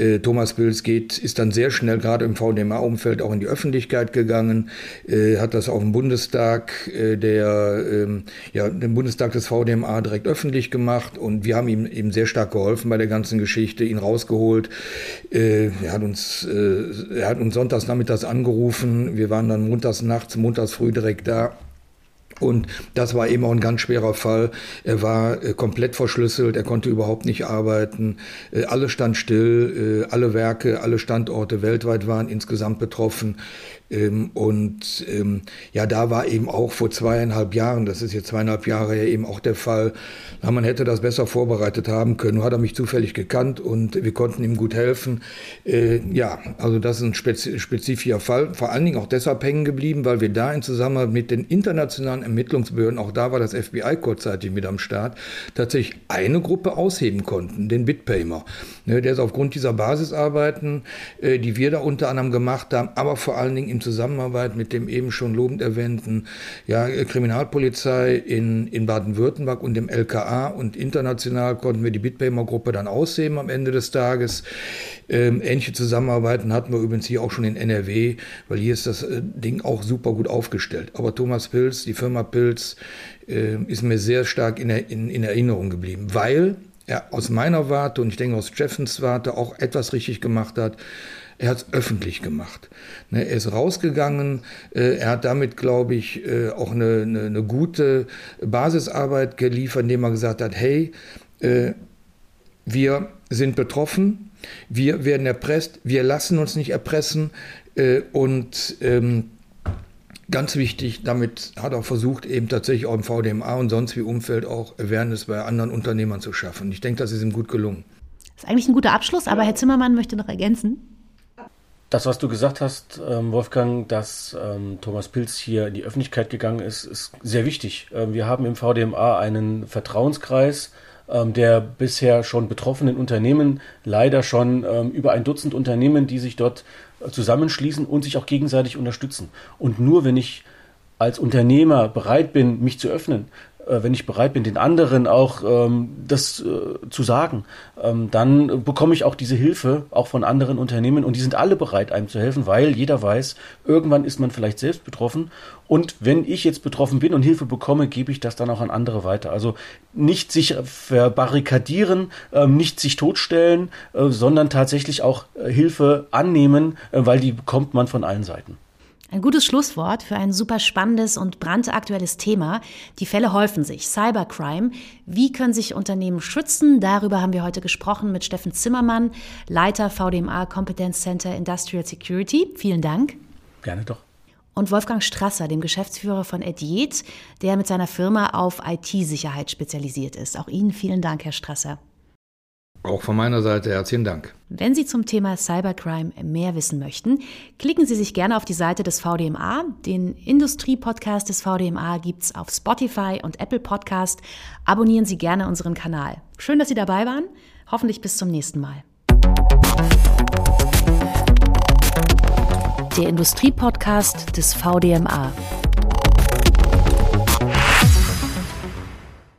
äh, Thomas Pilz geht, ist dann sehr schnell gerade im VDMA-Umfeld auch in die Öffentlichkeit gegangen, äh, hat das auf dem Bundestag, äh, der, ähm, ja, den Bundestag des VDMA direkt öffentlich gemacht und wir haben ihm eben sehr stark geholfen bei der ganzen Geschichte, ihn rausgeholt. Äh, er hat uns, er hat uns sonntags nachmittags angerufen, wir waren dann montags nachts, montags früh direkt da und das war eben auch ein ganz schwerer Fall. Er war äh, komplett verschlüsselt, er konnte überhaupt nicht arbeiten. Äh, alles stand still, äh, alle Werke, alle Standorte weltweit waren insgesamt betroffen. Ähm, und ähm, ja, da war eben auch vor zweieinhalb Jahren, das ist jetzt zweieinhalb Jahre her, eben auch der Fall, man hätte das besser vorbereitet haben können. Nur hat er mich zufällig gekannt und wir konnten ihm gut helfen. Äh, ja, also das ist ein spezifischer Fall. Vor allen Dingen auch deshalb hängen geblieben, weil wir da in Zusammenarbeit mit den internationalen Ermittlungsbehörden, auch da war das FBI kurzzeitig mit am Start, tatsächlich eine Gruppe ausheben konnten, den Bitpaymer. Ne, der ist aufgrund dieser Basisarbeiten, äh, die wir da unter anderem gemacht haben, aber vor allen Dingen in Zusammenarbeit mit dem eben schon lobend erwähnten ja, Kriminalpolizei in, in Baden-Württemberg und dem LKA und international konnten wir die Bitpaymer-Gruppe dann ausheben am Ende des Tages. Ähm, ähnliche Zusammenarbeiten hatten wir übrigens hier auch schon in NRW, weil hier ist das äh, Ding auch super gut aufgestellt. Aber Thomas Pilz, die Firma Pilz, äh, ist mir sehr stark in, in, in Erinnerung geblieben, weil er aus meiner Warte und ich denke aus Jeffens Warte auch etwas richtig gemacht hat. Er hat es öffentlich gemacht. Ne, er ist rausgegangen. Äh, er hat damit, glaube ich, äh, auch eine, eine, eine, gute Basisarbeit geliefert, indem er gesagt hat, hey, äh, wir sind betroffen, wir werden erpresst, wir lassen uns nicht erpressen und ähm, Ganz wichtig, damit hat er versucht, eben tatsächlich auch im VDMA und sonst wie Umfeld auch Awareness bei anderen Unternehmern zu schaffen. Ich denke, das ist ihm gut gelungen.
Das ist eigentlich ein guter Abschluss, aber Herr Zimmermann möchte noch ergänzen.
Das, was du gesagt hast, ähm, Wolfgang, dass ähm, Thomas Pilz hier in die Öffentlichkeit gegangen ist, ist sehr wichtig. Ähm, wir haben im VDMA einen Vertrauenskreis, der bisher schon betroffenen Unternehmen, leider schon über ein Dutzend Unternehmen, die sich dort äh, zusammenschließen und sich auch gegenseitig unterstützen. Und nur wenn ich als Unternehmer bereit bin, mich zu öffnen, äh, wenn ich bereit bin, den anderen auch ähm, das äh, zu sagen, ähm, dann bekomme ich auch diese Hilfe auch von anderen Unternehmen und die sind alle bereit, einem zu helfen, weil jeder weiß, irgendwann ist man vielleicht selbst betroffen und wenn ich jetzt betroffen bin und Hilfe bekomme, gebe ich das dann auch an andere weiter. Also nicht sich verbarrikadieren, äh, nicht sich totstellen, äh, sondern tatsächlich auch äh, Hilfe annehmen, äh, weil die bekommt man von allen Seiten.
Ein gutes Schlusswort für ein super spannendes und brandaktuelles Thema. Die Fälle häufen sich. Cybercrime. Wie können sich Unternehmen schützen? Darüber haben wir heute gesprochen mit Steffen Zimmermann, Leiter VDMA Competence Center Industrial Security. Vielen Dank.
Gerne doch.
Und Wolfgang Strasser, dem Geschäftsführer von Ediet, der mit seiner Firma auf IT-Sicherheit spezialisiert ist. Auch Ihnen vielen Dank, Herr Strasser.
Auch von meiner Seite herzlichen Dank.
Wenn Sie zum Thema Cybercrime mehr wissen möchten, klicken Sie sich gerne auf die Seite des VDMA. Den Industrie-Podcast des VDMA gibt es auf Spotify und Apple Podcast. Abonnieren Sie gerne unseren Kanal. Schön, dass Sie dabei waren. Hoffentlich bis zum nächsten Mal. Der Industrie-Podcast des VDMA.